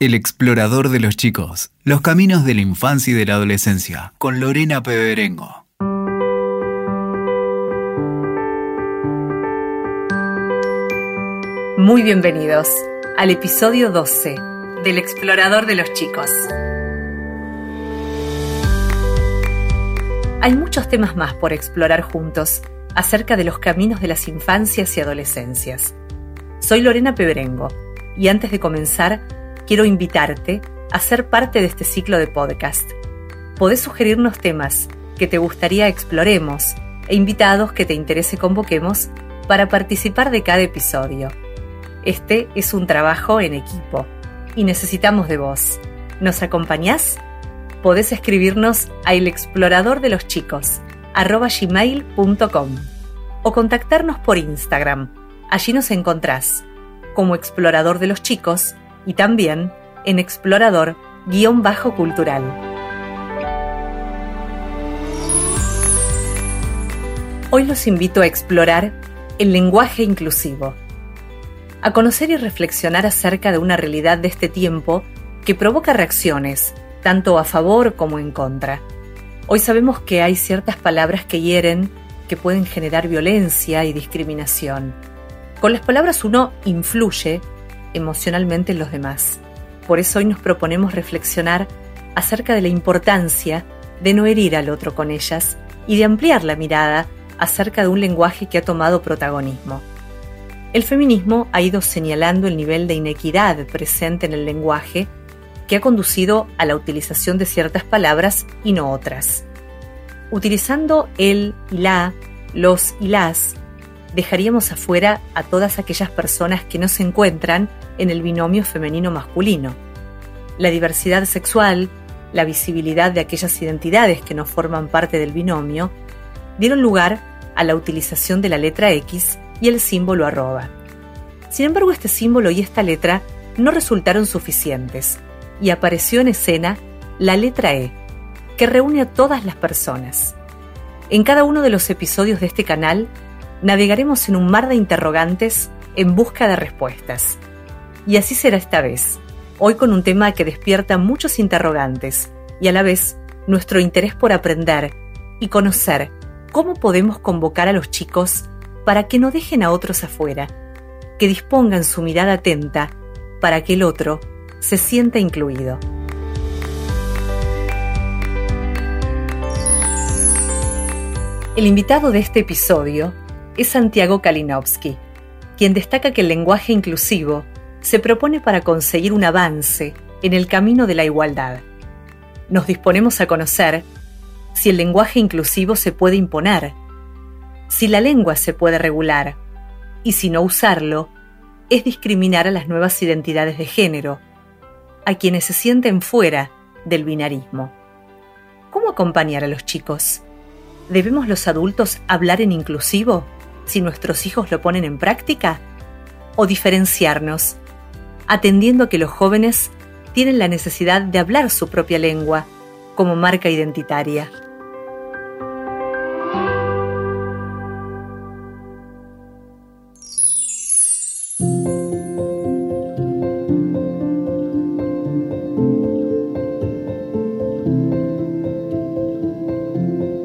El explorador de los chicos, los caminos de la infancia y de la adolescencia, con Lorena Peberengo. Muy bienvenidos al episodio 12 del explorador de los chicos. Hay muchos temas más por explorar juntos acerca de los caminos de las infancias y adolescencias. Soy Lorena Peberengo y antes de comenzar quiero invitarte a ser parte de este ciclo de podcast. Podés sugerirnos temas que te gustaría exploremos e invitados que te interese convoquemos para participar de cada episodio. Este es un trabajo en equipo y necesitamos de vos. ¿Nos acompañás? Podés escribirnos a el los chicos gmail.com o contactarnos por Instagram. Allí nos encontrás como explorador de los chicos y también en explorador-cultural. Hoy los invito a explorar el lenguaje inclusivo, a conocer y reflexionar acerca de una realidad de este tiempo que provoca reacciones, tanto a favor como en contra. Hoy sabemos que hay ciertas palabras que hieren, que pueden generar violencia y discriminación. Con las palabras uno influye emocionalmente en los demás. Por eso hoy nos proponemos reflexionar acerca de la importancia de no herir al otro con ellas y de ampliar la mirada acerca de un lenguaje que ha tomado protagonismo. El feminismo ha ido señalando el nivel de inequidad presente en el lenguaje que ha conducido a la utilización de ciertas palabras y no otras. Utilizando el y la, los y las, dejaríamos afuera a todas aquellas personas que no se encuentran en el binomio femenino-masculino. La diversidad sexual, la visibilidad de aquellas identidades que no forman parte del binomio, dieron lugar a la utilización de la letra X y el símbolo arroba. Sin embargo, este símbolo y esta letra no resultaron suficientes y apareció en escena la letra E, que reúne a todas las personas. En cada uno de los episodios de este canal navegaremos en un mar de interrogantes en busca de respuestas. Y así será esta vez, hoy con un tema que despierta muchos interrogantes y a la vez nuestro interés por aprender y conocer cómo podemos convocar a los chicos para que no dejen a otros afuera, que dispongan su mirada atenta para que el otro se sienta incluido. El invitado de este episodio es Santiago Kalinowski, quien destaca que el lenguaje inclusivo se propone para conseguir un avance en el camino de la igualdad. Nos disponemos a conocer si el lenguaje inclusivo se puede imponer, si la lengua se puede regular, y si no usarlo es discriminar a las nuevas identidades de género, a quienes se sienten fuera del binarismo. ¿Cómo acompañar a los chicos? ¿Debemos los adultos hablar en inclusivo? Si nuestros hijos lo ponen en práctica? ¿O diferenciarnos, atendiendo a que los jóvenes tienen la necesidad de hablar su propia lengua como marca identitaria?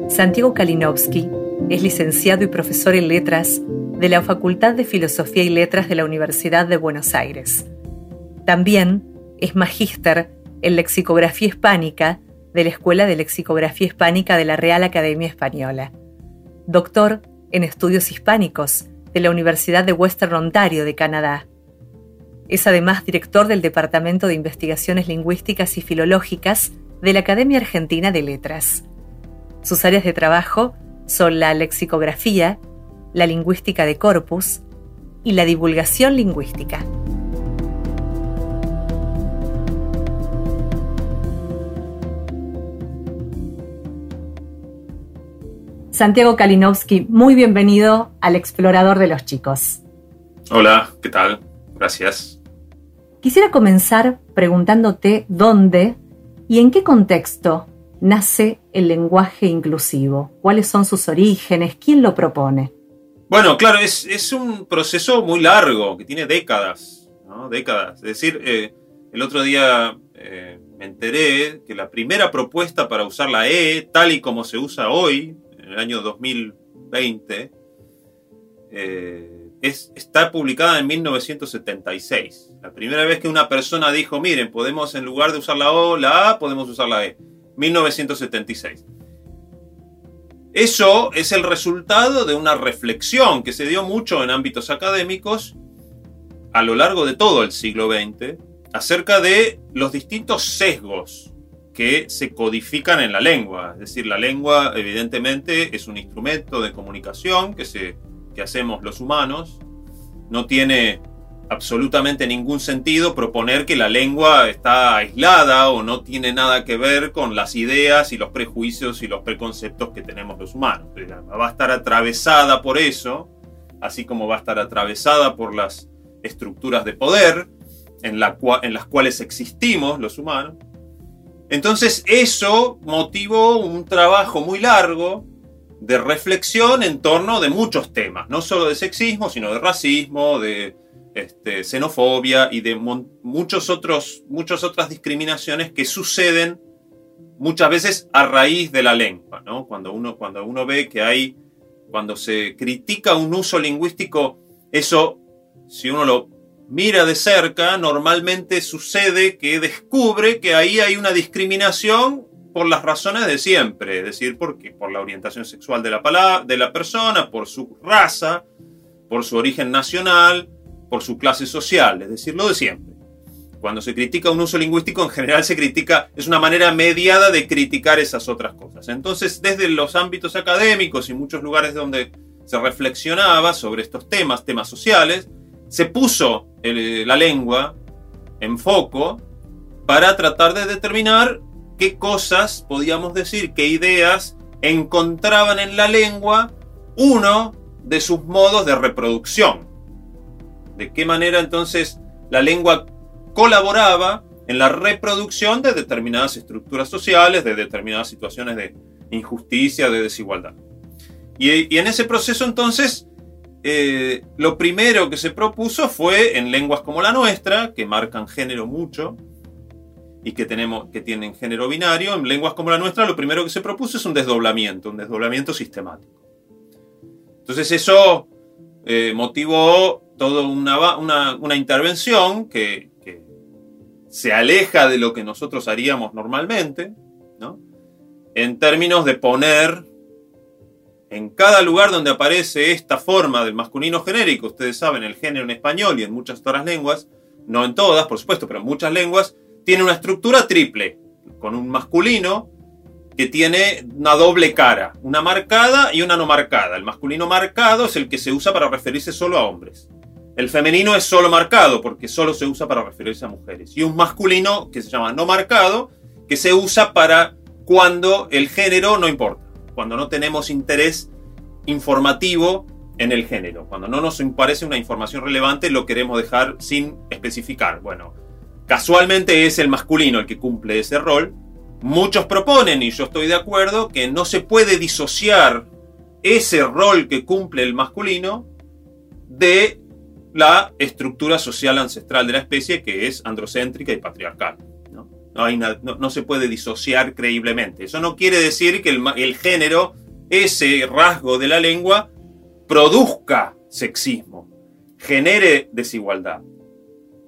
Santiago Kalinowski es licenciado y profesor en letras de la Facultad de Filosofía y Letras de la Universidad de Buenos Aires. También es magíster en lexicografía hispánica de la Escuela de Lexicografía Hispánica de la Real Academia Española. Doctor en estudios hispánicos de la Universidad de Western Ontario de Canadá. Es además director del Departamento de Investigaciones Lingüísticas y Filológicas de la Academia Argentina de Letras. Sus áreas de trabajo son la lexicografía, la lingüística de corpus y la divulgación lingüística. Santiago Kalinowski, muy bienvenido al Explorador de los Chicos. Hola, ¿qué tal? Gracias. Quisiera comenzar preguntándote dónde y en qué contexto nace el lenguaje inclusivo? ¿Cuáles son sus orígenes? ¿Quién lo propone? Bueno, claro, es, un proceso muy largo, que tiene décadas, ¿no? Décadas. Es decir, eh, el otro día eh, me enteré que la primera propuesta para usar la E, tal y como se usa hoy, en el año 2020, eh, es, está publicada en 1976. La primera vez que una persona dijo, miren, podemos en lugar de usar la O, la A, podemos usar la E. 1976. Eso es el resultado de una reflexión que se dio mucho en ámbitos académicos a lo largo de todo el siglo XX acerca de los distintos sesgos que se codifican en la lengua. Es decir, la lengua evidentemente es un instrumento de comunicación que, se, que hacemos los humanos. No tiene absolutamente ningún sentido proponer que la lengua está aislada o no tiene nada que ver con las ideas y los prejuicios y los preconceptos que tenemos los humanos. Va a estar atravesada por eso, así como va a estar atravesada por las estructuras de poder en, en las cuales existimos los humanos. Entonces eso motivó un trabajo muy largo de reflexión en torno de muchos temas, no solo de sexismo, sino de racismo, de este, xenofobia y de muchos otros, muchas otras discriminaciones que suceden muchas veces a raíz de la lengua. Cuando, uno, cuando uno ve que hay, cuando se critica un uso lingüístico, eso, si uno lo mira de cerca, normalmente sucede que descubre que ahí hay una discriminación por las razones de siempre, es decir, porque por la orientación sexual de la, de la persona, por su raza, por su origen nacional, por su clase social, es decir, lo de siempre. Cuando se critica un uso lingüístico, en general se critica, es una manera mediada de criticar esas otras cosas. Entonces, desde los ámbitos académicos y muchos lugares donde se reflexionaba sobre estos temas, temas sociales, se puso la lengua en foco para tratar de determinar qué cosas podíamos decir, qué ideas encontraban en la lengua uno de sus modos de reproducción de qué manera entonces la lengua colaboraba en la reproducción de determinadas estructuras sociales, de determinadas situaciones de injusticia, de desigualdad. Y, en ese proceso entonces, eh, lo primero que se propuso fue en lenguas como la nuestra, que marcan género mucho y que, tenemos, que tienen género binario, en lenguas como la nuestra lo primero que se propuso es un desdoblamiento, un desdoblamiento sistemático. Entonces eso eh, motivó toda una, intervención que, se aleja de lo que nosotros haríamos normalmente, en términos de poner en cada lugar donde aparece esta forma del masculino genérico, ustedes saben, el género en español y en muchas otras lenguas, no en todas, por supuesto, pero en muchas lenguas, tiene una estructura triple, con un masculino que tiene una doble cara, una marcada y una no marcada. El masculino marcado es el que se usa para referirse solo a hombres. El femenino es solo marcado porque solo se usa para referirse a mujeres. Y un masculino que se llama no marcado, que se usa para cuando el género no importa, cuando no tenemos interés informativo en el género, cuando no nos parece una información relevante, lo queremos dejar sin especificar. Bueno, casualmente es el masculino el que cumple ese rol. Muchos proponen, y yo estoy de acuerdo, que no se puede disociar ese rol que cumple el masculino de la estructura social ancestral de la especie que es androcéntrica y patriarcal. No, no, se puede disociar creíblemente. Eso no quiere decir que el, género, ese rasgo de la lengua, produzca sexismo, genere desigualdad.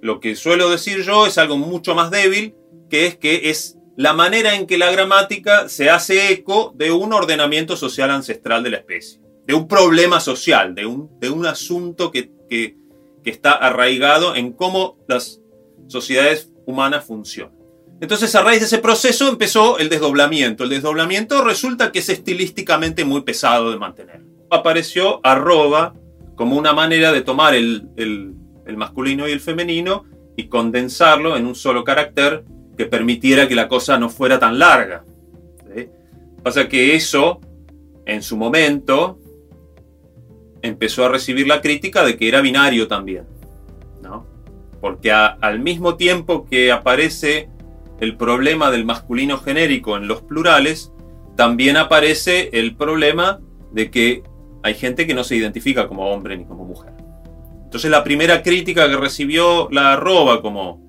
Lo que suelo decir yo es algo mucho más débil, que es que es la manera en que la gramática se hace eco de un ordenamiento social ancestral de la especie, de un problema social, de un, de un asunto que, que está arraigado en cómo las sociedades humanas funcionan. Entonces, a raíz de ese proceso empezó el desdoblamiento. El desdoblamiento resulta que es estilísticamente muy pesado de mantener. Apareció arroba como una manera de tomar el, masculino y el femenino y condensarlo en un solo carácter que permitiera que la cosa no fuera tan larga. Pasa que eso, en su momento, empezó a recibir la crítica de que era binario también. ¿no? Porque al mismo tiempo que aparece el problema del masculino genérico en los plurales, también aparece el problema de que hay gente que no se identifica como hombre ni como mujer. Entonces la primera crítica que recibió la arroba como,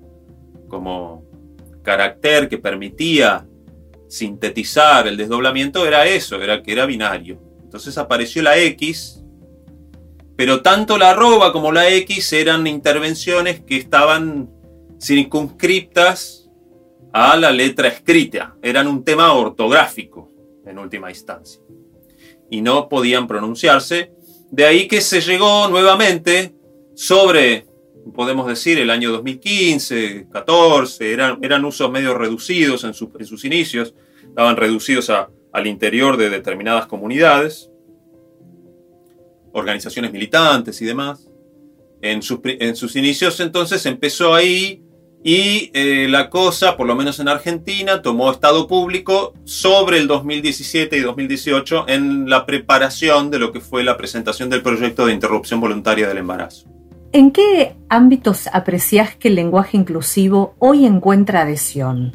como carácter que permitía sintetizar el desdoblamiento era eso, era que era binario. Entonces apareció la X, pero tanto la arroba como la X eran intervenciones que estaban circunscriptas a la letra escrita, eran un tema ortográfico en última instancia, y no podían pronunciarse. De ahí que se llegó nuevamente sobre podemos decir, el año 2015, 14, eran, eran usos medio reducidos en, sus inicios, estaban reducidos al interior de determinadas comunidades, organizaciones militantes y demás. En sus, en sus inicios entonces empezó ahí y eh, la cosa, por lo menos en Argentina, tomó estado público sobre el 2017 y 2018 en la preparación de lo que fue la presentación del proyecto de interrupción voluntaria del embarazo. ¿En qué ámbitos aprecias que el lenguaje inclusivo hoy encuentra adhesión?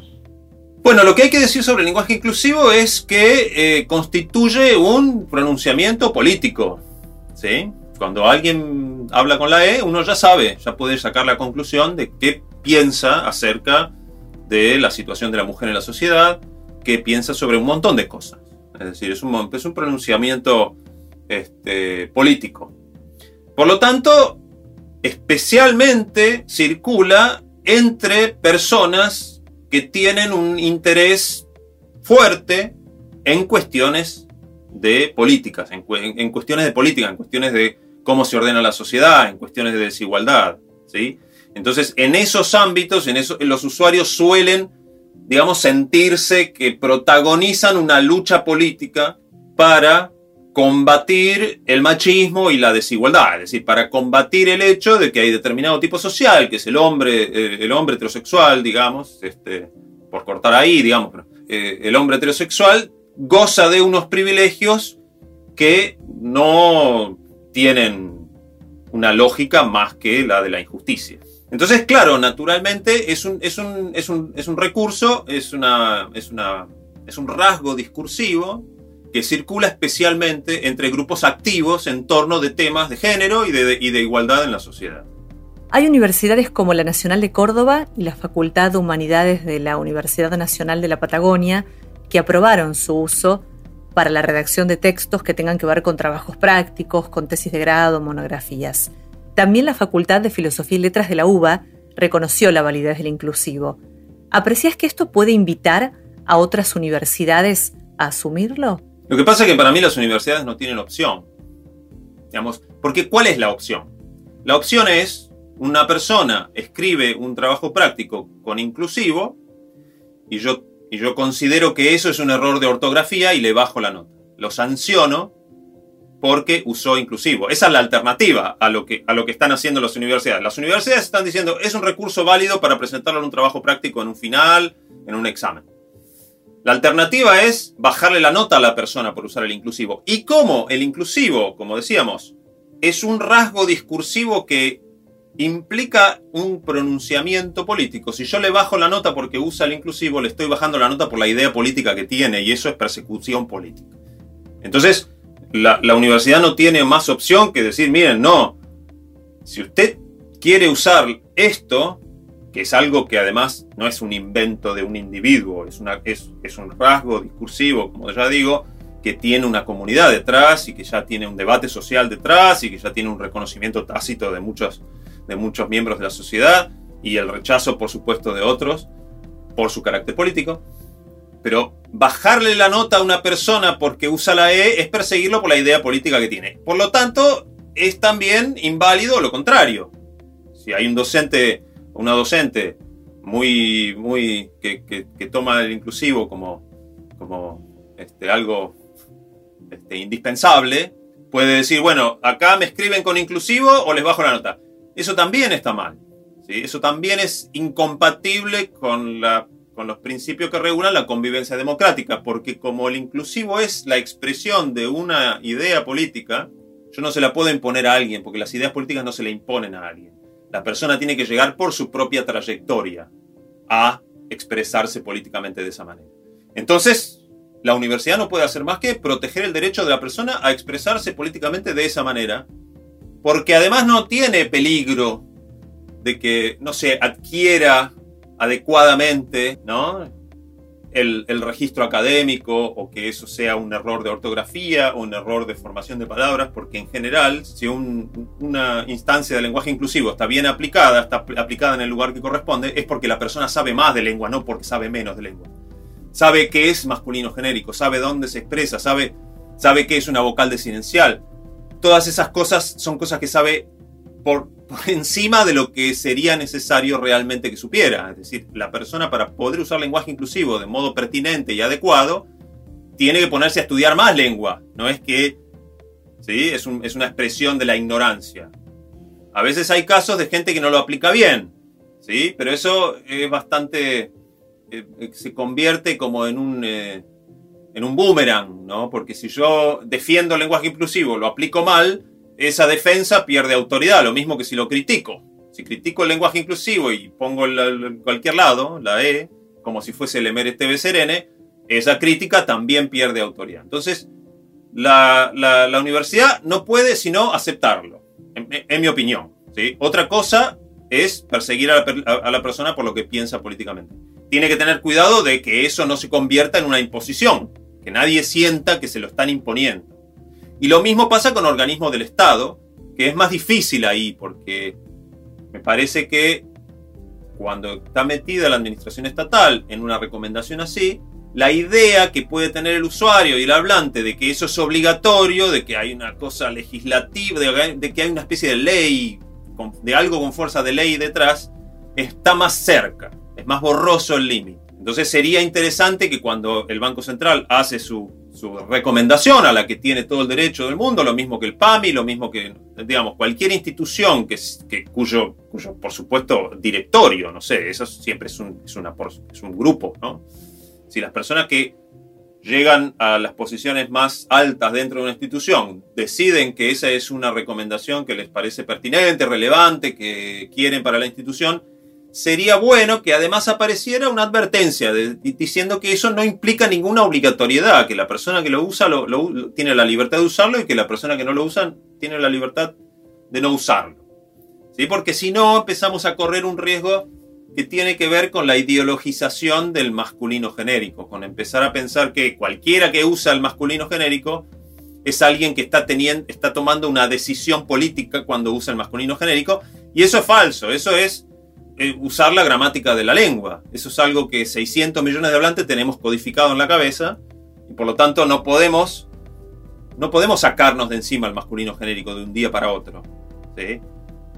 Bueno, lo que hay que decir sobre el lenguaje inclusivo es que eh, constituye un pronunciamiento político. Cuando alguien habla con la E, uno ya sabe, ya puede sacar la conclusión de qué piensa acerca de la situación de la mujer en la sociedad, qué piensa sobre un montón de cosas. Es decir, es un, es un pronunciamiento este, político. Por lo tanto, especialmente circula entre personas que tienen un interés fuerte en cuestiones de políticas, en, cuestiones de política, en cuestiones de cómo se ordena la sociedad, en cuestiones de desigualdad. ¿sí? Entonces, en esos ámbitos, en eso, los usuarios suelen, digamos, sentirse que protagonizan una lucha política para combatir el machismo y la desigualdad, es decir, para combatir el hecho de que hay determinado tipo social, que es el hombre, eh, el hombre heterosexual, digamos, este, por cortar ahí, digamos, eh, el hombre heterosexual goza de unos privilegios que no tienen una lógica más que la de la injusticia. Entonces, claro, naturalmente es un, es un, es un, es un recurso, es, una, es, una, es un rasgo discursivo que circula especialmente entre grupos activos en torno de temas de género y de, y de igualdad en la sociedad. Hay universidades como la Nacional de Córdoba y la Facultad de Humanidades de la Universidad Nacional de la Patagonia que aprobaron su uso para la redacción de textos que tengan que ver con trabajos prácticos, con tesis de grado, monografías. También la Facultad de Filosofía y Letras de la UBA reconoció la validez del inclusivo. ¿Aprecias que esto puede invitar a otras universidades a asumirlo? Lo que pasa es que para mí las universidades no tienen opción. Digamos, porque ¿cuál es la opción? La opción es una persona escribe un trabajo práctico con inclusivo y yo, y yo considero que eso es un error de ortografía y le bajo la nota. Lo sanciono porque usó inclusivo. Esa es la alternativa a lo, que, a lo que están haciendo las universidades. Las universidades están diciendo es un recurso válido para presentarlo en un trabajo práctico en un final, en un examen. La alternativa es bajarle la nota a la persona por usar el inclusivo. ¿Y cómo el inclusivo, como decíamos, es un rasgo discursivo que implica un pronunciamiento político? Si yo le bajo la nota porque usa el inclusivo, le estoy bajando la nota por la idea política que tiene y eso es persecución política. Entonces, la, universidad no tiene más opción que decir, miren, no, si usted quiere usar esto, que es algo que además no es un invento de un individuo, es, es, un rasgo discursivo, como ya digo, que tiene una comunidad detrás y que ya tiene un debate social detrás y que ya tiene un reconocimiento tácito de muchos, de muchos miembros de la sociedad y el rechazo, por supuesto, de otros por su carácter político. Pero bajarle la nota a una persona porque usa la E es perseguirlo por la idea política que tiene. Por lo tanto, es también inválido lo contrario. Si hay un docente una docente muy, muy, que, toma el inclusivo como, como este, algo este, indispensable, puede decir, bueno, acá me escriben con inclusivo o les bajo la nota. Eso también está mal. ¿sí? Eso también es incompatible con, la, con los principios que regulan la convivencia democrática, porque como el inclusivo es la expresión de una idea política, yo no se la puedo imponer a alguien, porque las ideas políticas no se le imponen a alguien. La persona tiene que llegar por su propia trayectoria a expresarse políticamente de esa manera. Entonces, la universidad no puede hacer más que proteger el derecho de la persona a expresarse políticamente de esa manera, porque además no tiene peligro de que no se adquiera adecuadamente ¿no? el, registro académico o que eso sea un error de ortografía o un error de formación de palabras, porque en general, si una instancia de lenguaje inclusivo está bien aplicada, está aplicada en el lugar que corresponde, es porque la persona sabe más de lengua, no porque sabe menos de lengua. Sabe qué es masculino genérico, sabe dónde se expresa, sabe, sabe qué es una vocal desinencial. Todas esas cosas son cosas que sabe por, encima de lo que sería necesario realmente que supiera. Es decir, la persona para poder usar lenguaje inclusivo de modo pertinente y adecuado, tiene que ponerse a estudiar más lengua. No es que ¿sí? es, es una expresión de la ignorancia. A veces hay casos de gente que no lo aplica bien, ¿sí? pero eso es bastante... Eh, se convierte como en un... Eh, en un boomerang, ¿no? Porque si yo defiendo el lenguaje inclusivo, lo aplico mal, esa defensa pierde autoridad, lo mismo que si lo critico. Si critico el lenguaje inclusivo y pongo en cualquier lado la E, como si fuese el Emer Serene, esa crítica también pierde autoridad. Entonces, la, universidad no puede sino aceptarlo, en, mi opinión. ¿sí? Otra cosa es perseguir a la, a la persona por lo que piensa políticamente. Tiene que tener cuidado de que eso no se convierta en una imposición, que nadie sienta que se lo están imponiendo. Y lo mismo pasa con organismos del Estado, que es más difícil ahí, porque me parece que cuando está metida la administración estatal en una recomendación así, la idea que puede tener el usuario y el hablante de que eso es obligatorio, de que hay una cosa legislativa, de, que hay una especie de ley, de algo con fuerza de ley detrás, está más cerca, es más borroso el límite. Entonces sería interesante que cuando el Banco Central hace su su recomendación a la que tiene todo el derecho del mundo, lo mismo que el PAMI, lo mismo que, digamos, cualquier institución que, que cuyo, cuyo, por supuesto, directorio, no sé, eso siempre es un, es, una, es un grupo, ¿no? Si las personas que llegan a las posiciones más altas dentro de una institución deciden que esa es una recomendación que les parece pertinente, relevante, que quieren para la institución, sería bueno que además apareciera una advertencia diciendo que eso no implica ninguna obligatoriedad, que la persona que lo usa lo, tiene la libertad de usarlo y que la persona que no lo usa tiene la libertad de no usarlo. ¿Sí? Porque si no, empezamos a correr un riesgo que tiene que ver con la ideologización del masculino genérico, con empezar a pensar que cualquiera que usa el masculino genérico es alguien que está, teniendo, está tomando una decisión política cuando usa el masculino genérico, y eso es falso, eso es eh, usar la gramática de la lengua. Eso es algo que 600 millones de hablantes tenemos codificado en la cabeza y por lo tanto no podemos, no podemos sacarnos de encima el masculino genérico de un día para otro.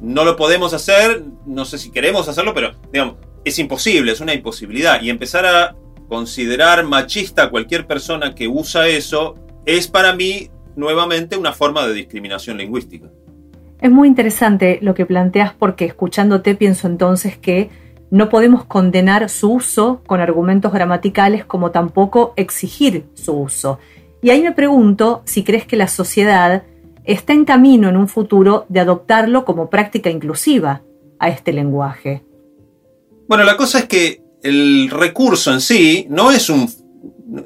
No lo podemos hacer, no sé si queremos hacerlo, pero digamos, es imposible, es una imposibilidad. Y empezar a considerar machista a cualquier persona que usa eso es para mí nuevamente una forma de discriminación lingüística. Es muy interesante lo que planteas porque escuchándote pienso entonces que no podemos condenar su uso con argumentos gramaticales como tampoco exigir su uso. Y ahí me pregunto si crees que la sociedad está en camino en un futuro de adoptarlo como práctica inclusiva a este lenguaje. Bueno, la cosa es que el recurso en sí no es un,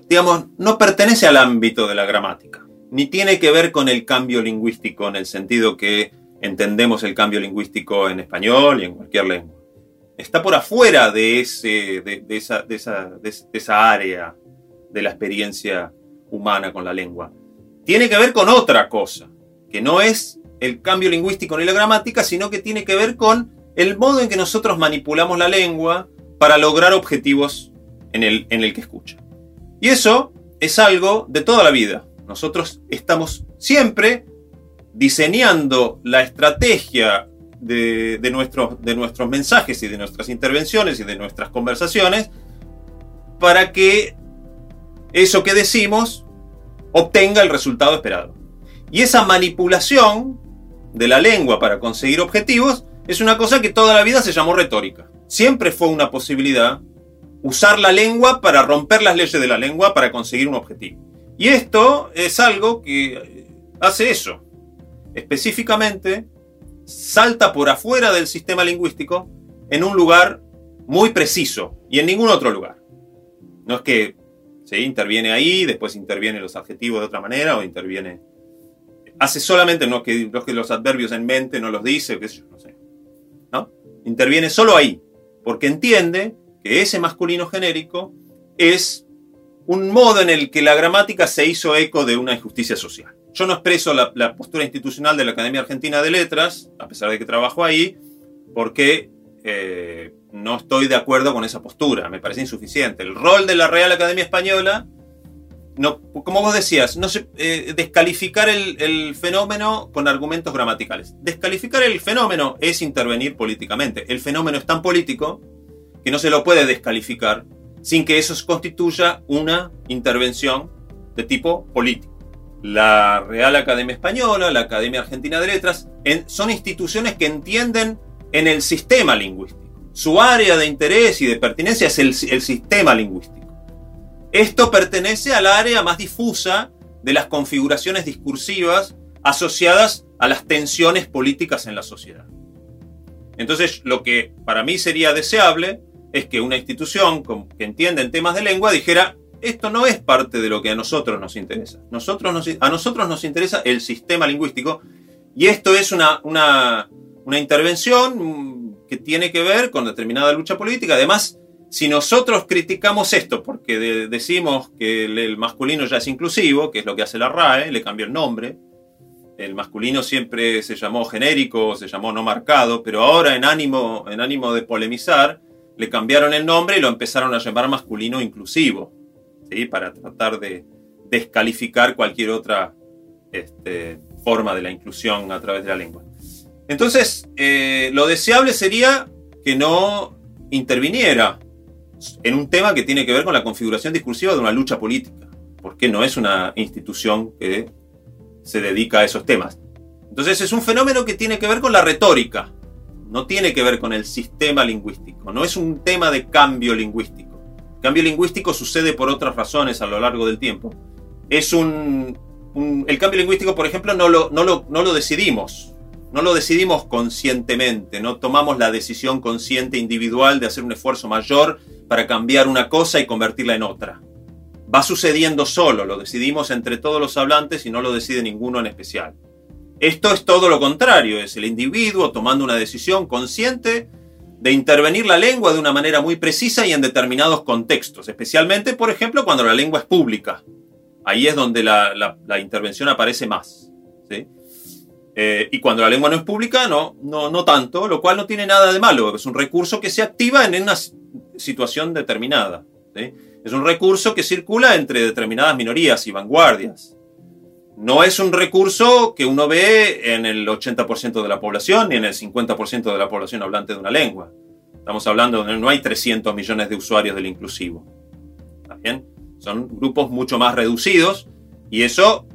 digamos, no pertenece al ámbito de la gramática, ni tiene que ver con el cambio lingüístico en el sentido que entendemos el cambio lingüístico en español y en cualquier lengua. Está por afuera de, ese, de, esa, de, esa, área de la experiencia humana con la lengua. Tiene que ver con otra cosa, que no es el cambio lingüístico ni la gramática, sino que tiene que ver con el modo en que nosotros manipulamos la lengua para lograr objetivos en el, en el que escucha. Y eso es algo de toda la vida. Nosotros estamos siempre diseñando la estrategia de, nuestros, mensajes y de nuestras intervenciones y de nuestras conversaciones para que eso que decimos obtenga el resultado esperado. Y esa manipulación de la lengua para conseguir objetivos es una cosa que toda la vida se llamó retórica. Siempre fue una posibilidad usar la lengua para romper las leyes de la lengua para conseguir un objetivo. Y esto es algo que hace eso específicamente salta por afuera del sistema lingüístico en un lugar muy preciso y en ningún otro lugar. No es que se interviene ahí, después interviene los adjetivos de otra manera o interviene... Hace solamente, no que, que los adverbios en mente no los dice, qué sé yo, no sé. ¿no? Interviene solo ahí, porque entiende que ese masculino genérico es un modo en el que la gramática se hizo eco de una injusticia social. Yo no expreso la, postura institucional de la Academia Argentina de Letras, a pesar de que trabajo ahí, porque eh, no estoy de acuerdo con esa postura, me parece insuficiente. El rol de la Real Academia Española, no, como vos decías, no eh, descalificar el, fenómeno con argumentos gramaticales. Descalificar el fenómeno es intervenir políticamente. El fenómeno es tan político que no se lo puede descalificar sin que eso constituya una intervención de tipo político. La Real Academia Española, la Academia Argentina de Letras, son instituciones que entienden en el sistema lingüístico. Su área de interés y de pertinencia es el, sistema lingüístico. Esto pertenece al área más difusa de las configuraciones discursivas asociadas a las tensiones políticas en la sociedad. Entonces, lo que para mí sería deseable es que una institución que entiende en temas de lengua dijera, esto no es parte de lo que a nosotros nos interesa. Nosotros a nosotros nos interesa el sistema lingüístico y esto es una, una, intervención que tiene que ver con determinada lucha política. Además, si nosotros criticamos esto porque decimos que el, masculino ya es inclusivo, que es lo que hace la RAE, le cambió el nombre, el masculino siempre se llamó genérico, se llamó no marcado, pero ahora en ánimo, en ánimo de polemizar, le cambiaron el nombre y lo empezaron a llamar masculino inclusivo, ¿sí? para tratar de descalificar cualquier otra este, forma de la inclusión a través de la lengua. Entonces, eh, lo deseable sería que no interviniera en un tema que tiene que ver con la configuración discursiva de una lucha política, porque no es una institución que se dedica a esos temas. Entonces es un fenómeno que tiene que ver con la retórica, no tiene que ver con el sistema lingüístico, no es un tema de cambio lingüístico. Cambio lingüístico sucede por otras razones a lo largo del tiempo. Es un, el cambio lingüístico, por ejemplo, no lo, no, lo, no lo decidimos, no lo decidimos conscientemente, no tomamos la decisión consciente individual de hacer un esfuerzo mayor para cambiar una cosa y convertirla en otra. Va sucediendo solo, lo decidimos entre todos los hablantes y no lo decide ninguno en especial. Esto es todo lo contrario, es el individuo tomando una decisión consciente de intervenir la lengua de una manera muy precisa y en determinados contextos, especialmente, por ejemplo, cuando la lengua es pública. Ahí es donde la, intervención aparece más. Eh, y cuando la lengua no es pública, no, no, no tanto, lo cual no tiene nada de malo, es un recurso que se activa en una situación determinada. Es un recurso que circula entre determinadas minorías y vanguardias no es un recurso que uno ve en el 80% de la población ni en el 50% de la población hablante de una lengua. Estamos hablando de no hay 300 millones de usuarios del inclusivo. ¿Está? Son grupos mucho más reducidos y eso,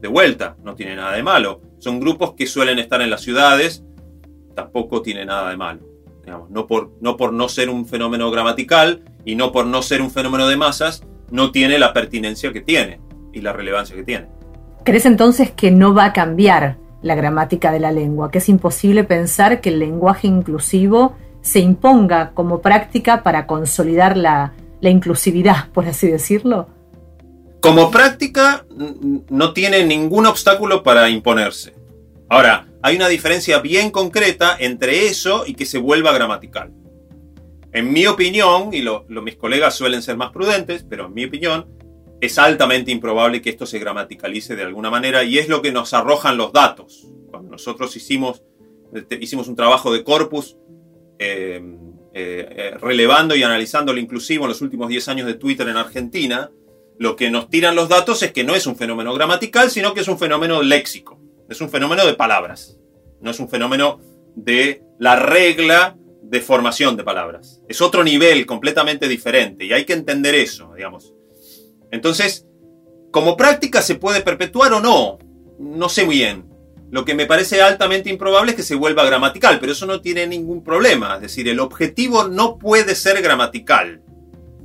de vuelta, no tiene nada de malo. Son grupos que suelen estar en las ciudades, tampoco tiene nada de malo. no por no ser un fenómeno gramatical y no por no ser un fenómeno de masas, no tiene la pertinencia que tiene y la relevancia que tiene. ¿Crees entonces que no va a cambiar la gramática de la lengua? Que es imposible pensar que el lenguaje inclusivo se imponga como práctica para consolidar la, inclusividad, por así decirlo? Como práctica no tiene ningún obstáculo para imponerse. Ahora, hay una diferencia bien concreta entre eso y que se vuelva gramatical. En mi opinión, y mis colegas suelen ser más prudentes, pero en mi opinión, es altamente improbable que esto se gramaticalice de alguna manera y es lo que nos arrojan los datos. Cuando nosotros hicimos, este, hicimos un trabajo de corpus eh, eh, eh, relevando y analizando lo inclusivo en los últimos 10 años de Twitter en Argentina, lo que nos tiran los datos es que no es un fenómeno gramatical, sino que es un fenómeno léxico, es un fenómeno de palabras, no es un fenómeno de la regla de formación de palabras. Es otro nivel completamente diferente y hay que entender eso, digamos. Entonces, como práctica se puede perpetuar o no, no sé muy bien. Lo que me parece altamente improbable es que se vuelva gramatical, pero eso no tiene ningún problema. Es decir, el objetivo no puede ser gramatical.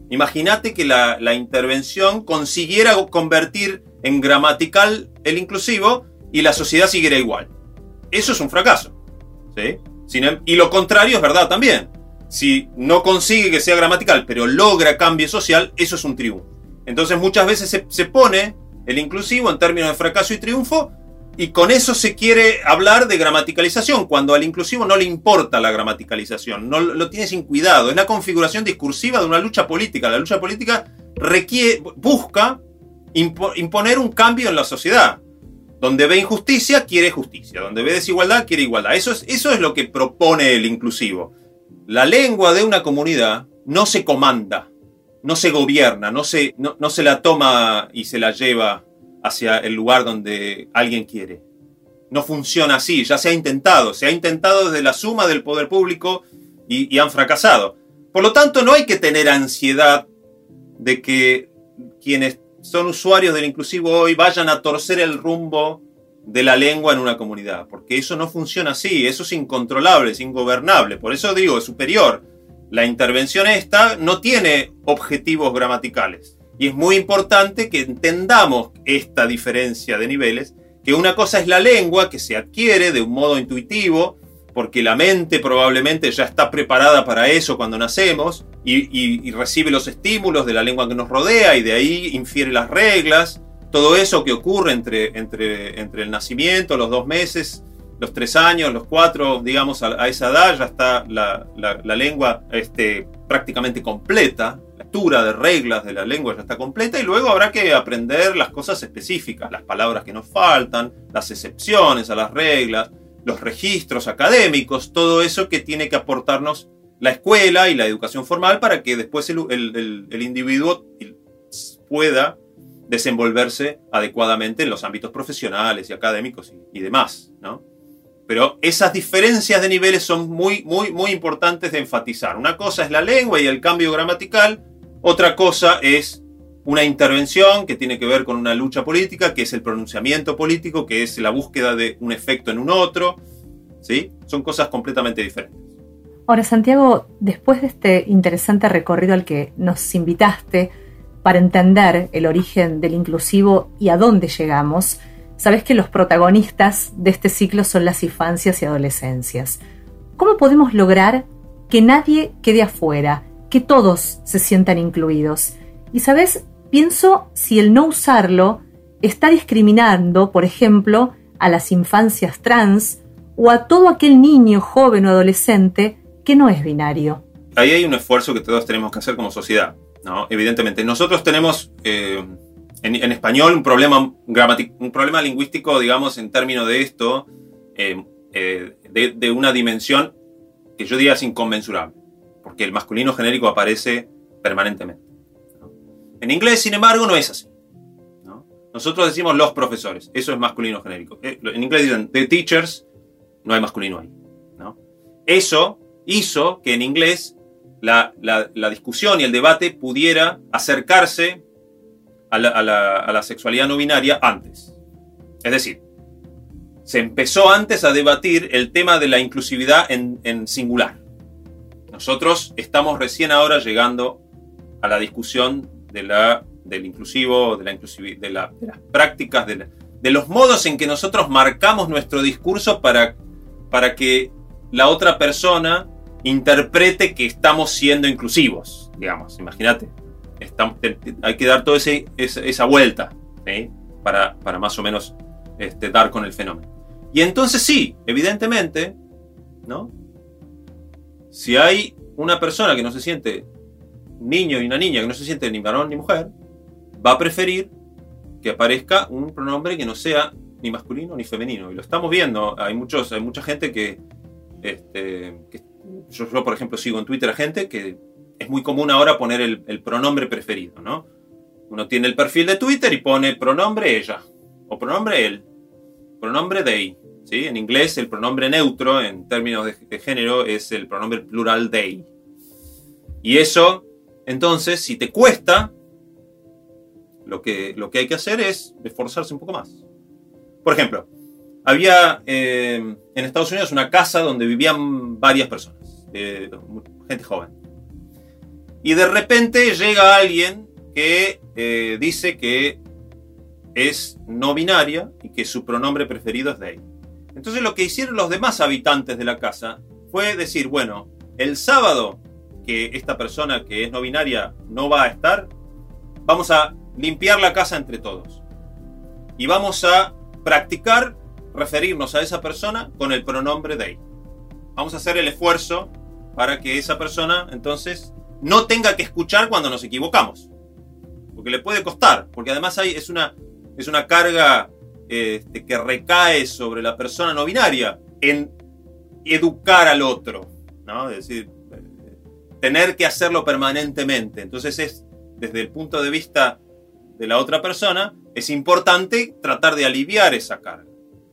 Imagínate que la, intervención consiguiera convertir en gramatical el inclusivo y la sociedad siguiera igual. Eso es un fracaso. ¿sí? Em, y lo contrario es verdad también. Si no consigue que sea gramatical, pero logra cambio social, eso es un triunfo. Entonces muchas veces se, pone el inclusivo en términos de fracaso y triunfo y con eso se quiere hablar de gramaticalización, cuando al inclusivo no le importa la gramaticalización, no lo tiene sin cuidado. Es la configuración discursiva de una lucha política. La lucha política busca imponer un cambio en la sociedad. Donde ve injusticia, quiere justicia. Donde ve desigualdad, quiere igualdad. Eso es, eso es lo que propone el inclusivo. La lengua de una comunidad no se comanda, no se gobierna, no se, no se la toma y se la lleva hacia el lugar donde alguien quiere. No funciona así, ya se ha intentado, se ha intentado desde la suma del poder público y, han fracasado. Por lo tanto, no hay que tener ansiedad de que quienes son usuarios del inclusivo hoy vayan a torcer el rumbo de la lengua en una comunidad, porque eso no funciona así, eso es incontrolable, es ingobernable, por eso digo, es superior. La intervención esta no tiene objetivos gramaticales. Y es muy importante que entendamos esta diferencia de niveles, que una cosa es la lengua, que se adquiere de un modo intuitivo, porque la mente probablemente ya está preparada para eso cuando nacemos, y, recibe los estímulos de la lengua que nos rodea, y de ahí infiere las reglas, todo eso que ocurre entre, entre, entre el nacimiento, los dos meses, los tres años, los cuatro, digamos, a, esa edad ya está la, la, lengua este, prácticamente completa de reglas de la lengua ya está completa y luego habrá que aprender las cosas específicas, las palabras que nos faltan, las excepciones a las reglas, los registros académicos, todo eso que tiene que aportarnos la escuela y la educación formal para que después el, individuo pueda desenvolverse adecuadamente en los ámbitos profesionales y académicos y, y demás, ¿no? Pero esas diferencias de niveles son muy, muy, muy importantes de enfatizar. Una cosa es la lengua y el cambio gramatical, otra cosa es una intervención que tiene que ver con una lucha política, que es el pronunciamiento político, que es la búsqueda de un efecto en un otro. ¿sí? Son cosas completamente diferentes. Ahora, Santiago, después de este interesante recorrido al que nos invitaste para entender el origen del inclusivo y a dónde llegamos, sabes que los protagonistas de este ciclo son las infancias y adolescencias. ¿Cómo podemos lograr que nadie quede afuera que todos se sientan incluidos. Y sabes, pienso si el no usarlo está discriminando, por ejemplo, a las infancias trans o a todo aquel niño, joven o adolescente que no es binario. Ahí hay un esfuerzo que todos tenemos que hacer como sociedad. ¿no? Evidentemente, nosotros tenemos eh, en, español un problema, un problema lingüístico, digamos, en términos de esto, eh, eh, de, una dimensión que yo diría es inconmensurable porque el masculino genérico aparece permanentemente. En inglés, sin embargo, no es así. Nosotros decimos los profesores, eso es masculino genérico. Eh, en inglés dicen the teachers, no hay masculino ahí. Eso hizo que en inglés la, discusión y el debate pudiera acercarse a la, sexualidad no binaria antes. Es decir, se empezó antes a debatir el tema de la inclusividad en singular. Nosotros estamos recién ahora llegando a la discusión de la, del inclusivo, de, la de, las prácticas, de, de, los modos en que nosotros marcamos nuestro discurso para, para que la otra persona interprete que estamos siendo inclusivos, digamos, imagínate. Hay que dar toda esa vuelta para, para, más o menos este, dar con el fenómeno. Y entonces sí, evidentemente, ¿no? Si hay una persona que no se siente niño y una niña que no se siente ni varón ni mujer, va a preferir que aparezca un pronombre que no sea ni masculino ni femenino. Y lo estamos viendo. Hay, muchos, hay mucha gente que, este, yo, por ejemplo, sigo en Twitter a gente que es muy común ahora poner el, pronombre preferido, ¿no? Uno tiene el perfil de Twitter y pone pronombre ella o pronombre él, pronombre they. En inglés el pronombre neutro en términos de, género es el pronombre plural they. Y eso, entonces, si te cuesta, lo que, lo que hay que hacer es esforzarse un poco más. Por ejemplo, había eh, en Estados Unidos una casa donde vivían varias personas, eh, gente joven. Y de repente llega alguien que eh, dice que es no binaria y que su pronombre preferido es they. Entonces lo que hicieron los demás habitantes de la casa fue decir, bueno, el sábado que esta persona que es no binaria no va a estar, vamos a limpiar la casa entre todos. Y vamos a practicar referirnos a esa persona con el pronombre they. Vamos a hacer el esfuerzo para que esa persona entonces no tenga que escuchar cuando nos equivocamos. Porque le puede costar, porque además hay, es, una, es una carga este, que recae sobre la persona no binaria en educar al otro, ¿no? Es decir, tener que hacerlo permanentemente. Entonces es, desde el punto de vista de la otra persona, es importante tratar de aliviar esa carga.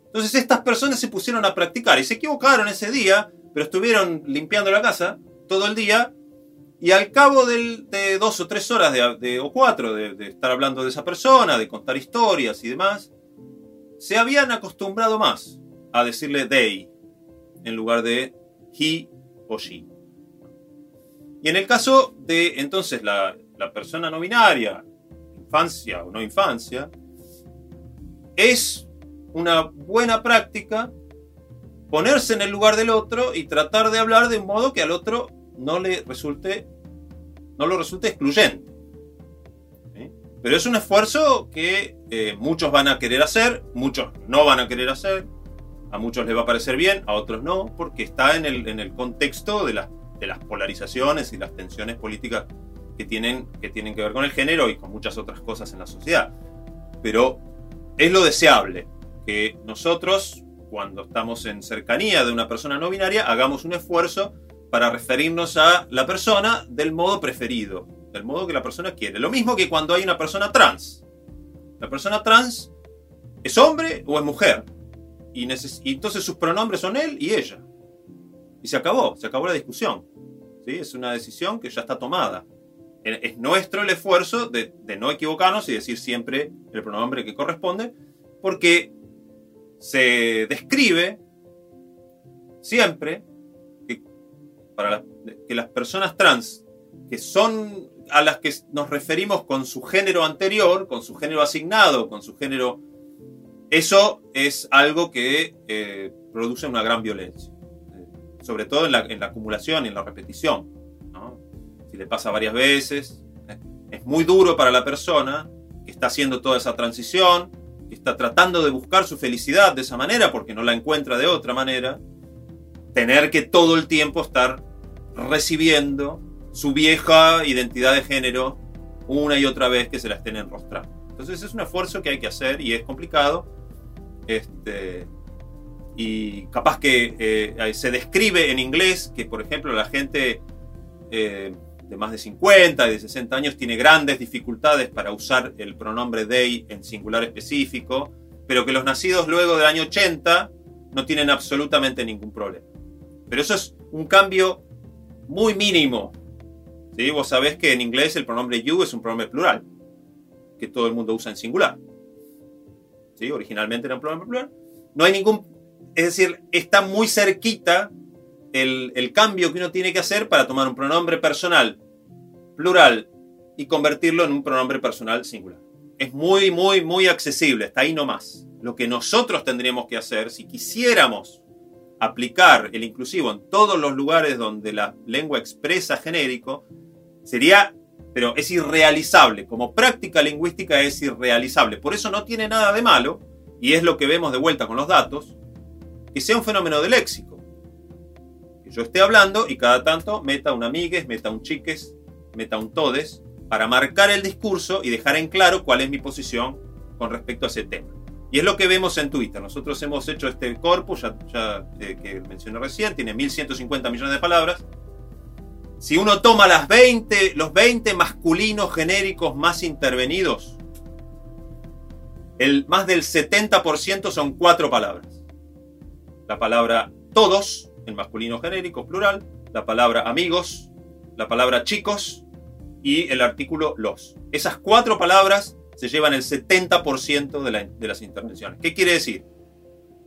Entonces estas personas se pusieron a practicar y se equivocaron ese día, pero estuvieron limpiando la casa todo el día y al cabo de dos o tres horas de, o cuatro de, de, estar hablando de esa persona, de contar historias y demás, se habían acostumbrado más a decirle they en lugar de he o she. Y en el caso de entonces la, persona no binaria, infancia o no infancia, es una buena práctica ponerse en el lugar del otro y tratar de hablar de un modo que al otro no le resulte no lo resulte excluyente. Pero es un esfuerzo que eh, muchos van a querer hacer, muchos no van a querer hacer, a muchos les va a parecer bien, a otros no, porque está en el, en el contexto de las de las polarizaciones y las tensiones políticas que tienen, que tienen que ver con el género y con muchas otras cosas en la sociedad. Pero es lo deseable que nosotros, cuando estamos en cercanía de una persona no binaria, hagamos un esfuerzo para referirnos a la persona del modo preferido, del modo que la persona quiere. Lo mismo que cuando hay una persona trans. La persona trans es hombre o es mujer. Y, entonces sus pronombres son él y ella. Y se acabó, se acabó la discusión. Es una decisión que ya está tomada. Es nuestro el esfuerzo de, no equivocarnos y decir siempre el pronombre que corresponde, porque se describe siempre para que las personas trans, que son a las que nos referimos con su género anterior, con su género asignado, con su género... Eso es algo que eh, produce una gran violencia sobre todo en la, acumulación y en la repetición. Si le pasa varias veces, es muy duro para la persona que está haciendo toda esa transición, que está tratando de buscar su felicidad de esa manera porque no la encuentra de otra manera, tener que todo el tiempo estar recibiendo su vieja identidad de género una y otra vez que se la estén enrostrando. Entonces es un esfuerzo que hay que hacer y es complicado. Este, y capaz que eh, se describe en inglés que, por ejemplo, la gente eh, de más de 50 y de 60 años tiene grandes dificultades para usar el pronombre they en singular específico, pero que los nacidos luego del año 80 no tienen absolutamente ningún problema. Pero eso es un cambio muy mínimo. ¿sí? Vos sabés que en inglés el pronombre you es un pronombre plural, que todo el mundo usa en singular. ¿Sí? Originalmente era un pronombre plural. No hay ningún es decir, está muy cerquita el, cambio que uno tiene que hacer para tomar un pronombre personal plural y convertirlo en un pronombre personal singular. Es muy, muy, muy accesible, está ahí nomás. Lo que nosotros tendríamos que hacer, si quisiéramos aplicar el inclusivo en todos los lugares donde la lengua expresa genérico, sería, pero es irrealizable. Como práctica lingüística es irrealizable. Por eso no tiene nada de malo, y es lo que vemos de vuelta con los datos, que sea un fenómeno de léxico. Que yo esté hablando y cada tanto meta un amigues, meta un chiques, meta un todes, para marcar el discurso y dejar en claro cuál es mi posición con respecto a ese tema. Y es lo que vemos en Twitter. Nosotros hemos hecho este corpus, ya, eh, que mencioné recién, tiene 1150 millones de palabras. Si uno toma las 20, los 20 masculinos genéricos más intervenidos, el, más del 70% son cuatro palabras la palabra todos, en masculino genérico, plural, la palabra amigos, la palabra chicos y el artículo los. Esas cuatro palabras se llevan el 70% de, de las intervenciones. ¿Qué quiere decir?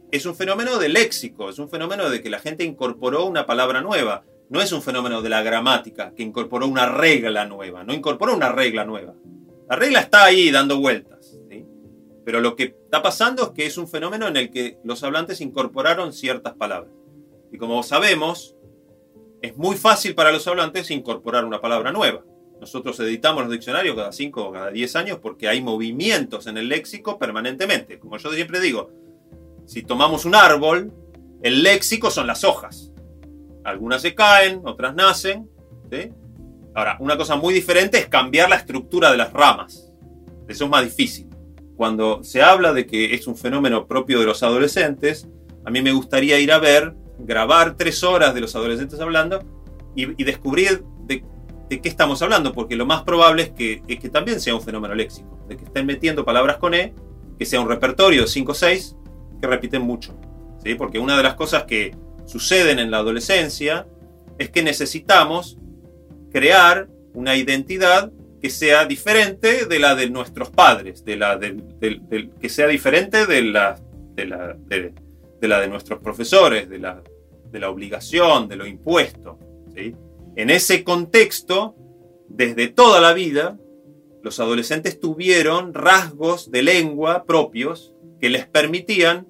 Es un fenómeno de léxico, es un fenómeno de que la gente incorporó una palabra nueva. No es un fenómeno de la gramática, que incorporó una regla nueva. No incorporó una regla nueva. La regla está ahí dando vueltas. Pero lo que está pasando es que es un fenómeno en el que los hablantes incorporaron ciertas palabras. Y como sabemos, es muy fácil para los hablantes incorporar una palabra nueva. Nosotros editamos los diccionarios cada 5 o cada 10 años porque hay movimientos en el léxico permanentemente. Como yo siempre digo, si tomamos un árbol, el léxico son las hojas. Algunas se caen, otras nacen. Ahora, una cosa muy diferente es cambiar la estructura de las ramas. Eso es más difícil. Cuando se habla de que es un fenómeno propio de los adolescentes, a mí me gustaría ir a ver, grabar tres horas de los adolescentes hablando y, descubrir de, qué estamos hablando, porque lo más probable es que, es que también sea un fenómeno léxico, de que estén metiendo palabras con E, que sea un repertorio de 5 o 6 que repiten mucho. ¿sí? Porque una de las cosas que suceden en la adolescencia es que necesitamos crear una identidad que sea diferente de la de nuestros padres, de la que sea diferente de la de, la, de, la de nuestros profesores, de la, de la obligación, de lo impuesto. En ese contexto, desde toda la vida, los adolescentes tuvieron rasgos de lengua propios que les permitían,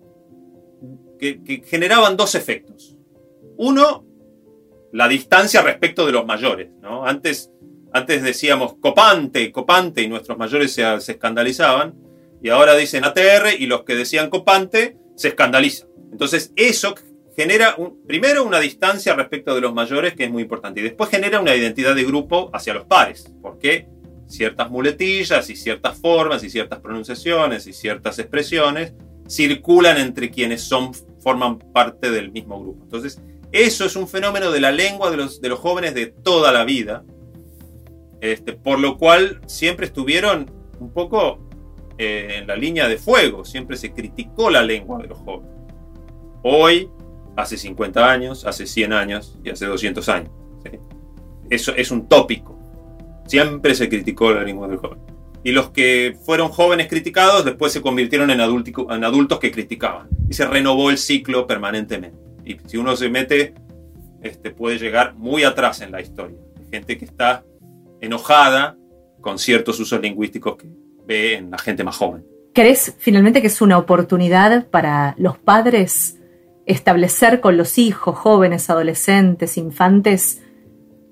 que, generaban dos efectos. Uno, la distancia respecto de los mayores. Antes, antes decíamos copante, copante, y nuestros mayores se, se escandalizaban, y ahora dicen ATR, y los que decían copante se escandalizan. Entonces, eso genera primero una distancia respecto de los mayores que es muy importante y después genera una identidad de grupo hacia los pares, porque ciertas muletillas y ciertas formas y ciertas pronunciaciones y ciertas expresiones circulan entre quienes son, forman parte del mismo grupo. Entonces, eso es un fenómeno de la lengua de los, de los jóvenes de toda la vida, este, por lo cual siempre estuvieron un poco eh, en la línea de fuego, siempre se criticó la lengua de los jóvenes. Hoy, hace 50 años, hace 100 años y hace 200 años. Eso es un tópico. Siempre se criticó la lengua del joven. Y los que fueron jóvenes criticados después se convirtieron en, en adultos que criticaban. Y se renovó el ciclo permanentemente. Y si uno se mete, este, puede llegar muy atrás en la historia. Gente que está enojada con ciertos usos lingüísticos que ve en la gente más joven. ¿Crees finalmente que es una oportunidad para los padres establecer con los hijos, jóvenes, adolescentes, infantes,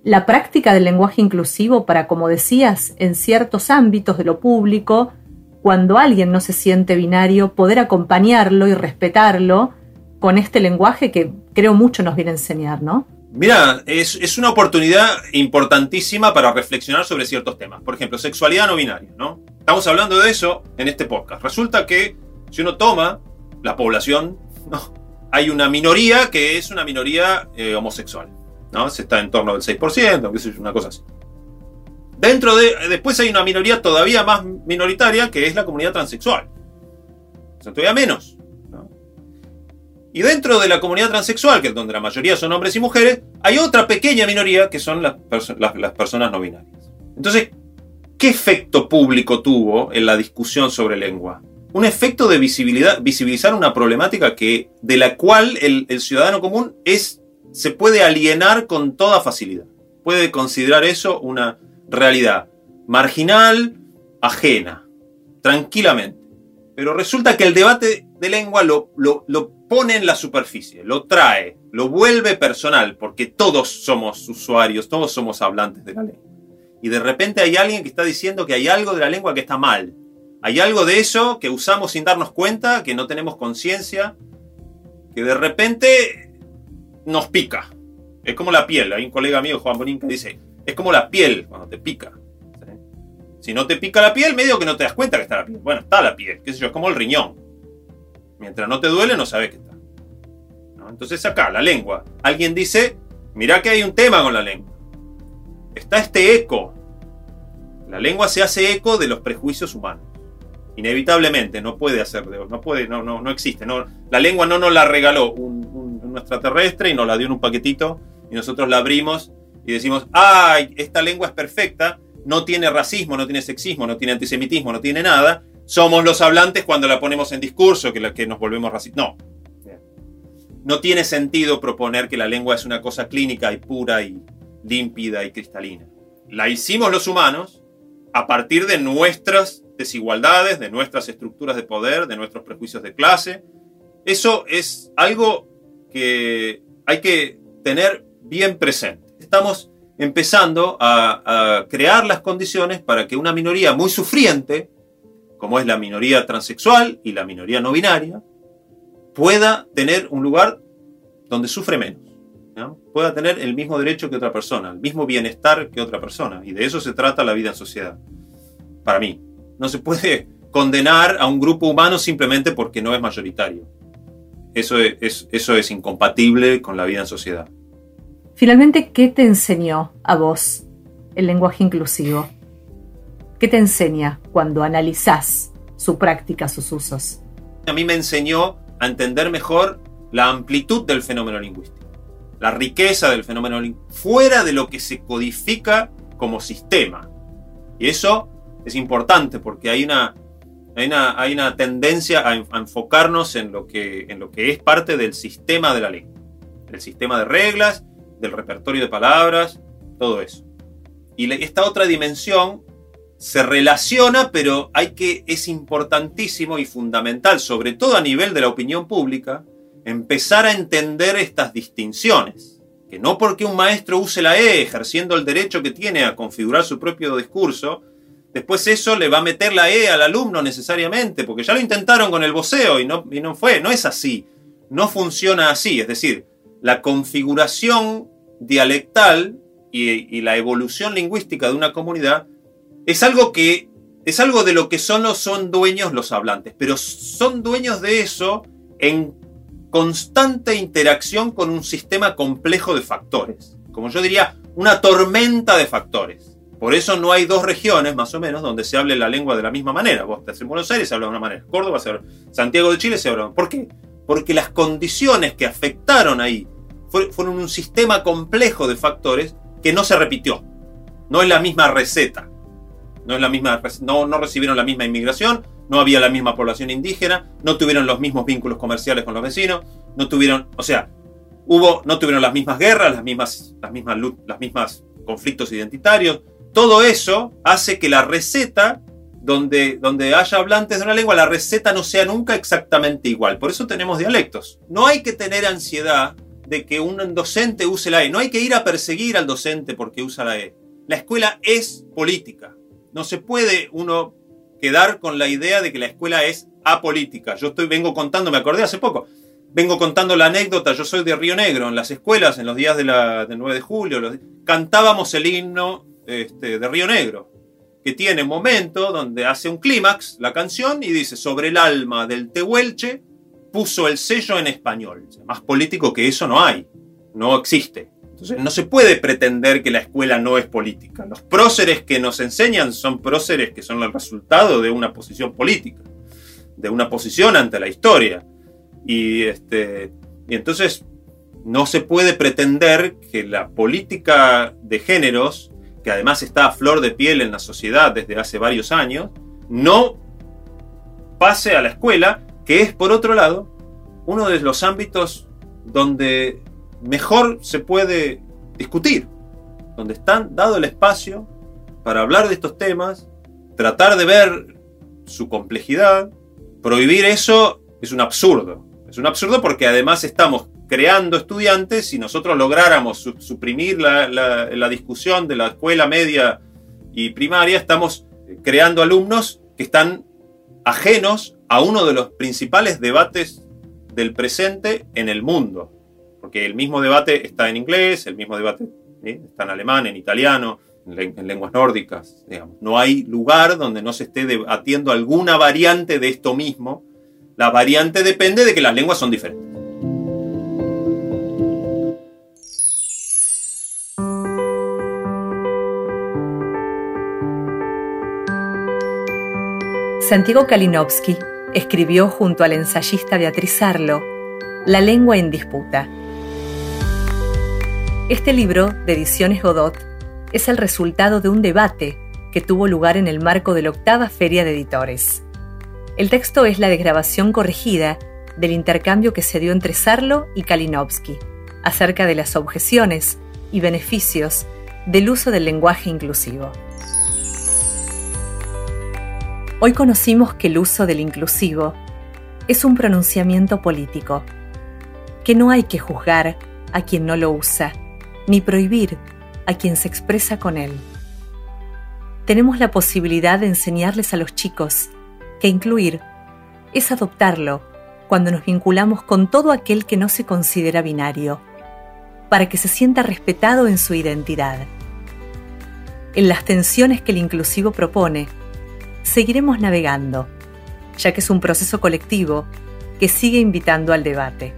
la práctica del lenguaje inclusivo para, como decías, en ciertos ámbitos de lo público, cuando alguien no se siente binario, poder acompañarlo y respetarlo con este lenguaje que creo mucho nos viene a enseñar, ¿no? Mira, es, una oportunidad importantísima para reflexionar sobre ciertos temas. Por ejemplo, sexualidad no binaria, ¿no? Estamos hablando de eso en este podcast. Resulta que si uno toma la población, no, hay una minoría que es una minoría eh, homosexual. Se está en torno del 6%, que es una cosa así. Dentro de. Después hay una minoría todavía más minoritaria que es la comunidad transexual. O sea, todavía menos. Y dentro de la comunidad transexual, que es donde la mayoría son hombres y mujeres, hay otra pequeña minoría que son las, las personas no binarias. Entonces, ¿qué efecto público tuvo en la discusión sobre lengua? Un efecto de visibilidad, visibilizar una problemática que, de la cual el, ciudadano común es, se puede alienar con toda facilidad. Puede considerar eso una realidad marginal, ajena, tranquilamente. Pero resulta que el debate de lengua lo, lo, lo pone en la superficie, lo trae, lo vuelve personal, porque todos somos usuarios, todos somos hablantes de la lengua. Y de repente hay alguien que está diciendo que hay algo de la lengua que está mal, hay algo de eso que usamos sin darnos cuenta, que no tenemos conciencia, que de repente nos pica. Es como la piel. Hay un colega mío, Juan Bonín, que dice, es como la piel cuando te pica. Si no te pica la piel, medio que no te das cuenta que está la piel. Bueno, está la piel, qué sé yo, es como el riñón. Mientras no te duele, no sabes que está. Entonces acá, la lengua. Alguien dice, mirá que hay un tema con la lengua. Está este eco. La lengua se hace eco de los prejuicios humanos inevitablemente no puede hacer no puede, no, no, no existe. No, la lengua no nos la regaló un, extraterrestre y nos la dio en un paquetito y nosotros la abrimos y decimos, ay, esta lengua es perfecta, no tiene racismo, no tiene sexismo, no tiene antisemitismo, no tiene nada. Somos los hablantes cuando la ponemos en discurso, que, la, que nos volvemos racistas. No. No tiene sentido proponer que la lengua es una cosa clínica y pura y límpida y cristalina. La hicimos los humanos a partir de nuestras desigualdades, de nuestras estructuras de poder, de nuestros prejuicios de clase. Eso es algo que hay que tener bien presente. Estamos empezando a, crear las condiciones para que una minoría muy sufriente, como es la minoría transexual y la minoría no binaria, pueda tener un lugar donde sufre menos. Pueda tener el mismo derecho que otra persona, el mismo bienestar que otra persona. Y de eso se trata la vida en sociedad. Para mí. No se puede condenar a un grupo humano simplemente porque no es mayoritario. Eso es, eso es incompatible con la vida en sociedad. Finalmente, ¿qué te enseñó a vos el lenguaje inclusivo? ¿Qué te enseña cuando analizás su práctica, sus usos? A mí me enseñó a entender mejor la amplitud del fenómeno lingüístico, la riqueza del fenómeno lingüístico, fuera de lo que se codifica como sistema. Y eso es importante porque hay una, hay una, tendencia a, enfocarnos en lo, que, en lo que es parte del sistema de la lengua, el sistema de reglas, del repertorio de palabras, todo eso. Y esta otra dimensión se relaciona, pero hay que, es importantísimo y fundamental, sobre todo a nivel de la opinión pública, empezar a entender estas distinciones. Que no porque un maestro use la E ejerciendo el derecho que tiene a configurar su propio discurso, después eso le va a meter la E al alumno necesariamente, porque ya lo intentaron con el voceo y no, y no fue, no es así, no funciona así, es decir, la configuración dialectal y, la evolución lingüística de una comunidad es algo que es algo de lo que solo son dueños los hablantes, pero son dueños de eso en constante interacción con un sistema complejo de factores, como yo diría, una tormenta de factores. Por eso no hay dos regiones, más o menos, donde se hable la lengua de la misma manera. Vos estás en Buenos Aires se habla de una manera, Córdoba se habla, Santiago de Chile se habla. ¿Por qué? Porque las condiciones que afectaron ahí fueron un sistema complejo de factores que no se repitió. No es la misma receta. No, es la misma, no, no recibieron la misma inmigración, no había la misma población indígena, no tuvieron los mismos vínculos comerciales con los vecinos, no tuvieron, o sea, hubo, no tuvieron las mismas guerras, las mismas, las mismas, las mismas conflictos identitarios, todo eso hace que la receta, donde, donde haya hablantes de una lengua, la receta no sea nunca exactamente igual. Por eso tenemos dialectos. No hay que tener ansiedad de que un docente use la E. No hay que ir a perseguir al docente porque usa la E. La escuela es política. No se puede uno quedar con la idea de que la escuela es apolítica. Yo estoy, vengo contando, me acordé hace poco, vengo contando la anécdota, yo soy de Río Negro, en las escuelas, en los días del 9 de julio, cantábamos el himno este, de Río Negro, que tiene un momento donde hace un clímax la canción y dice, sobre el alma del Tehuelche puso el sello en español. Más político que eso no hay, no existe. Entonces no se puede pretender que la escuela no es política. Los próceres que nos enseñan son próceres que son el resultado de una posición política, de una posición ante la historia. Y, este, y entonces no se puede pretender que la política de géneros que además está a flor de piel en la sociedad desde hace varios años, no pase a la escuela, que es por otro lado uno de los ámbitos donde mejor se puede discutir, donde están dado el espacio para hablar de estos temas, tratar de ver su complejidad, prohibir eso es un absurdo. Es un absurdo porque además estamos creando estudiantes, si nosotros lográramos suprimir la, discusión de la escuela media y primaria, estamos creando alumnos que están ajenos a uno de los principales debates del presente en el mundo. Porque el mismo debate está en inglés, el mismo debate está en alemán, en italiano, en, lenguas nórdicas. No hay lugar donde no se esté debatiendo alguna variante de esto mismo. La variante depende de que las lenguas son diferentes. Santiago Kalinowski escribió junto al ensayista Beatriz Arlo La lengua en disputa. Este libro, de Ediciones Godot, es el resultado de un debate que tuvo lugar en el marco de la octava Feria de Editores. El texto es la desgrabación corregida del intercambio que se dio entre Sarlo y Kalinowski acerca de las objeciones y beneficios del uso del lenguaje inclusivo. Hoy conocimos que el uso del inclusivo es un pronunciamiento político, que no hay que juzgar a quien no lo usa, ni prohibir a quien se expresa con él. Tenemos la posibilidad de enseñarles a los chicos incluir es adoptarlo cuando nos vinculamos con todo aquel que no se considera binario, para que se sienta respetado en su identidad. En las tensiones que el inclusivo propone, seguiremos navegando, ya que es un proceso colectivo que sigue invitando al debate.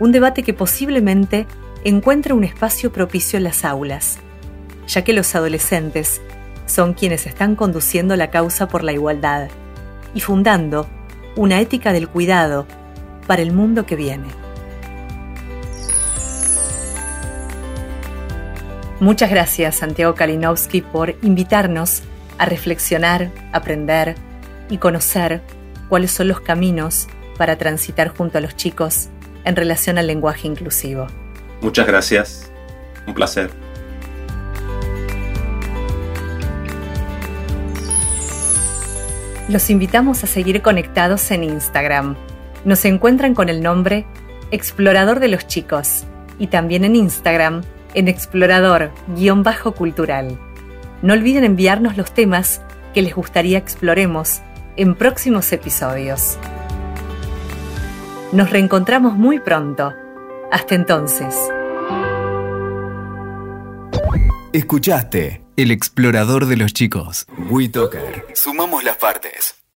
Un debate que posiblemente encuentre un espacio propicio en las aulas, ya que los adolescentes son quienes están conduciendo la causa por la igualdad y fundando una ética del cuidado para el mundo que viene. Muchas gracias Santiago Kalinowski por invitarnos a reflexionar, aprender y conocer cuáles son los caminos para transitar junto a los chicos en relación al lenguaje inclusivo. Muchas gracias. Un placer. Los invitamos a seguir conectados en Instagram. Nos encuentran con el nombre Explorador de los Chicos y también en Instagram en explorador-cultural. No olviden enviarnos los temas que les gustaría exploremos en próximos episodios. Nos reencontramos muy pronto. Hasta entonces. Escuchaste El explorador de los chicos. WeToker. Sumamos las partes.